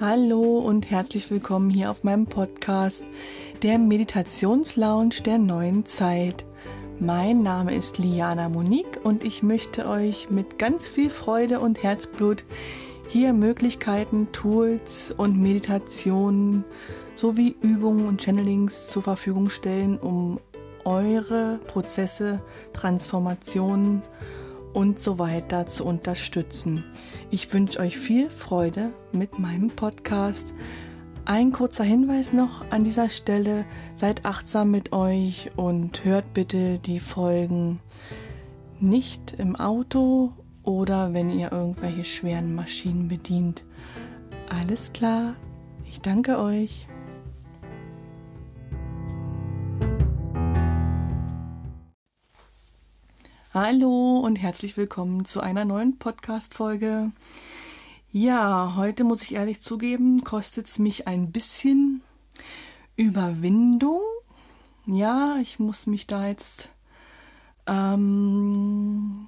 Hallo und herzlich willkommen hier auf meinem Podcast, der Meditationslounge der neuen Zeit. Mein Name ist Liana Monique und ich möchte euch mit ganz viel Freude und Herzblut hier Möglichkeiten, Tools und Meditationen sowie Übungen und Channelings zur Verfügung stellen, um eure Prozesse, Transformationen und so weiter zu unterstützen. Ich wünsche euch viel Freude mit meinem Podcast. Ein kurzer Hinweis noch an dieser Stelle. Seid achtsam mit euch und hört bitte die Folgen nicht im Auto oder wenn ihr irgendwelche schweren Maschinen bedient. Alles klar. Ich danke euch. Hallo und herzlich willkommen zu einer neuen Podcast-Folge. Ja, heute muss ich ehrlich zugeben, kostet es mich ein bisschen Überwindung. Ja, ich muss mich da jetzt. Ähm,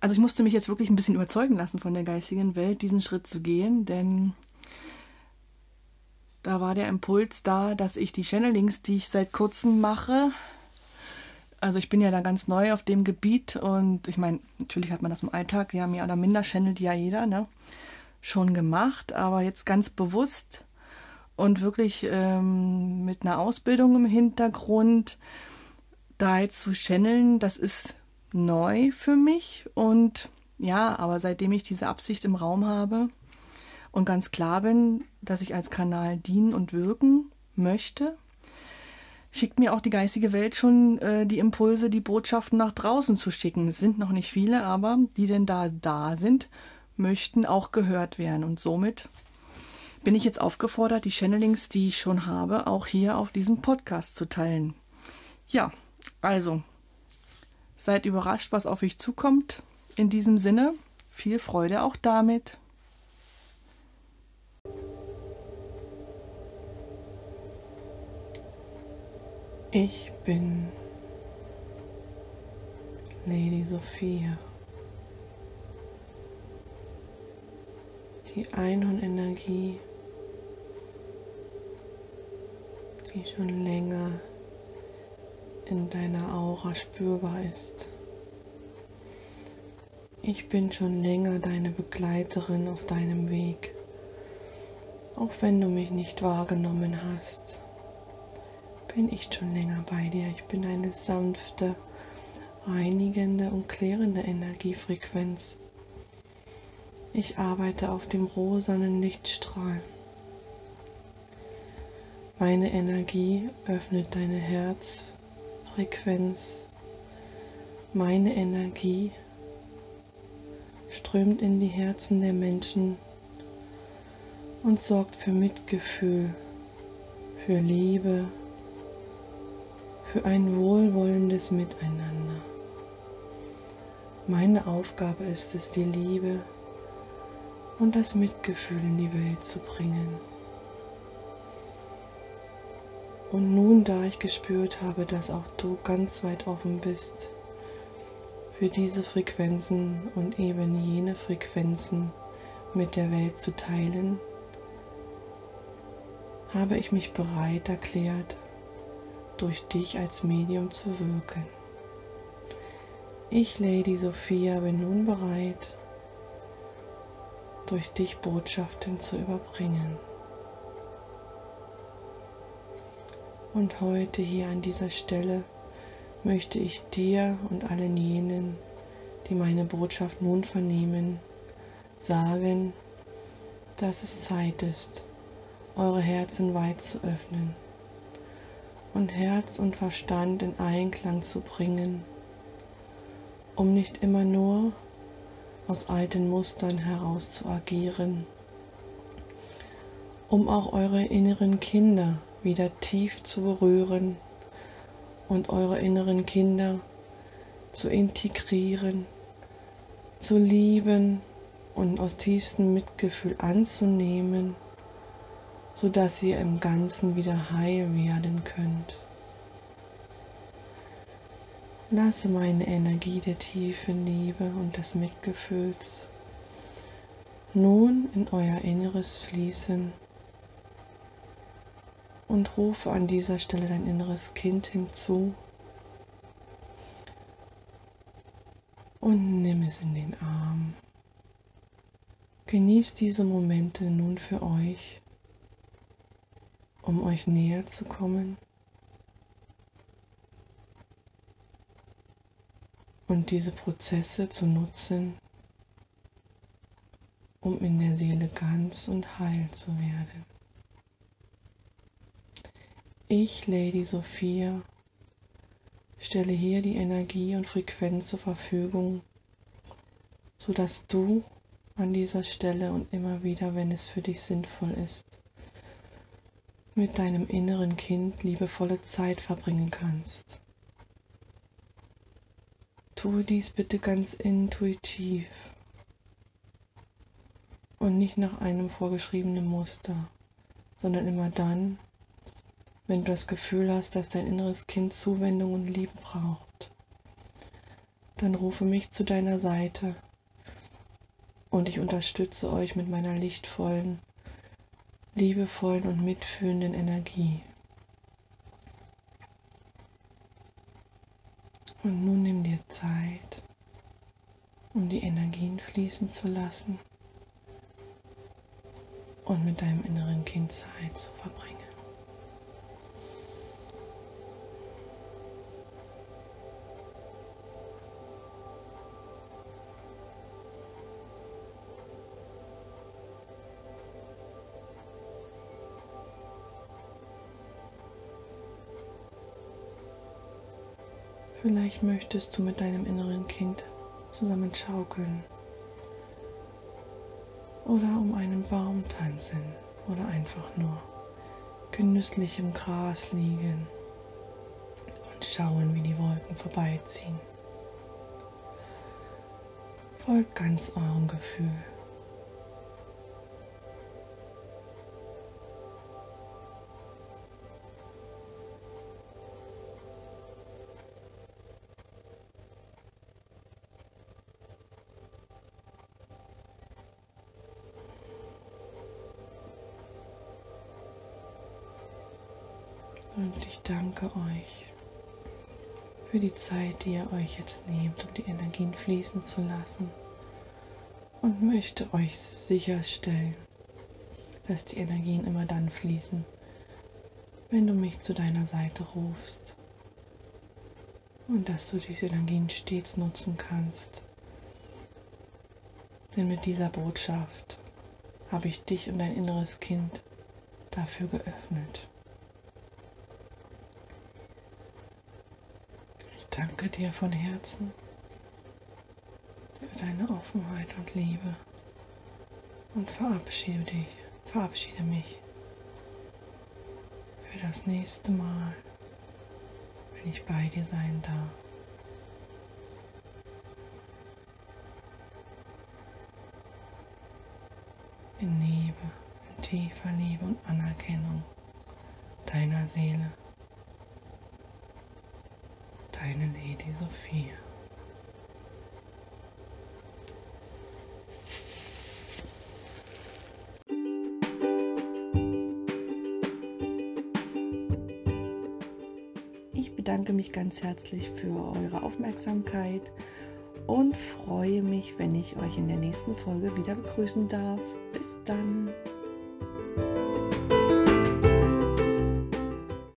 also ich musste mich jetzt wirklich ein bisschen überzeugen lassen von der geistigen Welt, diesen Schritt zu gehen, denn da war der Impuls da, dass ich die Channelings, die ich seit kurzem mache, also ich bin ja da ganz neu auf dem Gebiet und ich meine, natürlich hat man das im Alltag, ja, mehr oder minder channelt ja jeder, ne? Schon gemacht, aber jetzt ganz bewusst und wirklich ähm, mit einer Ausbildung im Hintergrund da jetzt zu channeln, das ist neu für mich und ja, aber seitdem ich diese Absicht im Raum habe und ganz klar bin, dass ich als Kanal dienen und wirken möchte, schickt mir auch die geistige Welt schon äh, die Impulse, die Botschaften nach draußen zu schicken. Es sind noch nicht viele, aber die denn da da sind, möchten auch gehört werden. Und somit bin ich jetzt aufgefordert, die Channelings, die ich schon habe, auch hier auf diesem Podcast zu teilen. Ja, also seid überrascht, was auf euch zukommt. In diesem Sinne, viel Freude auch damit. Ich bin Lady Sophia. Die Einhornenergie, die schon länger in deiner Aura spürbar ist. Ich bin schon länger deine Begleiterin auf deinem Weg, auch wenn du mich nicht wahrgenommen hast bin ich schon länger bei dir. Ich bin eine sanfte, reinigende und klärende Energiefrequenz. Ich arbeite auf dem rosanen Lichtstrahl. Meine Energie öffnet deine Herzfrequenz. Meine Energie strömt in die Herzen der Menschen und sorgt für Mitgefühl, für Liebe, für ein wohlwollendes Miteinander. Meine Aufgabe ist es, die Liebe und das Mitgefühl in die Welt zu bringen. Und nun, da ich gespürt habe, dass auch du ganz weit offen bist für diese Frequenzen und eben jene Frequenzen mit der Welt zu teilen, habe ich mich bereit erklärt, durch dich als Medium zu wirken. Ich, Lady Sophia, bin nun bereit, durch dich Botschaften zu überbringen. Und heute hier an dieser Stelle möchte ich dir und allen jenen, die meine Botschaft nun vernehmen, sagen, dass es Zeit ist, eure Herzen weit zu öffnen und Herz und Verstand in Einklang zu bringen, um nicht immer nur aus alten Mustern heraus zu agieren, um auch eure inneren Kinder wieder tief zu berühren und eure inneren Kinder zu integrieren, zu lieben und aus tiefstem Mitgefühl anzunehmen sodass ihr im Ganzen wieder heil werden könnt. Lasse meine Energie der tiefen Liebe und des Mitgefühls nun in euer Inneres fließen und rufe an dieser Stelle dein inneres Kind hinzu und nimm es in den Arm. Genießt diese Momente nun für euch, um euch näher zu kommen und diese Prozesse zu nutzen, um in der Seele ganz und heil zu werden. Ich, Lady Sophia, stelle hier die Energie und Frequenz zur Verfügung, sodass du an dieser Stelle und immer wieder, wenn es für dich sinnvoll ist, mit deinem inneren Kind liebevolle Zeit verbringen kannst. Tue dies bitte ganz intuitiv und nicht nach einem vorgeschriebenen Muster, sondern immer dann, wenn du das Gefühl hast, dass dein inneres Kind Zuwendung und Liebe braucht. Dann rufe mich zu deiner Seite und ich unterstütze euch mit meiner lichtvollen, liebevollen und mitfühlenden Energie. Und nun nimm dir Zeit, um die Energien fließen zu lassen und mit deinem inneren Kind Zeit zu verbringen. Vielleicht möchtest du mit deinem inneren Kind zusammen schaukeln oder um einen Baum tanzen oder einfach nur genüsslich im Gras liegen und schauen, wie die Wolken vorbeiziehen. Folgt ganz eurem Gefühl. Und ich danke euch für die Zeit, die ihr euch jetzt nehmt, um die Energien fließen zu lassen. Und möchte euch sicherstellen, dass die Energien immer dann fließen, wenn du mich zu deiner Seite rufst. Und dass du diese Energien stets nutzen kannst. Denn mit dieser Botschaft habe ich dich und dein inneres Kind dafür geöffnet. Danke dir von Herzen für deine Offenheit und Liebe und verabschiede dich, verabschiede mich für das nächste Mal, wenn ich bei dir sein darf. In Liebe, in tiefer Liebe und Anerkennung deiner Seele deine Lady Sophia. Ich bedanke mich ganz herzlich für eure Aufmerksamkeit und freue mich, wenn ich euch in der nächsten Folge wieder begrüßen darf. Bis dann.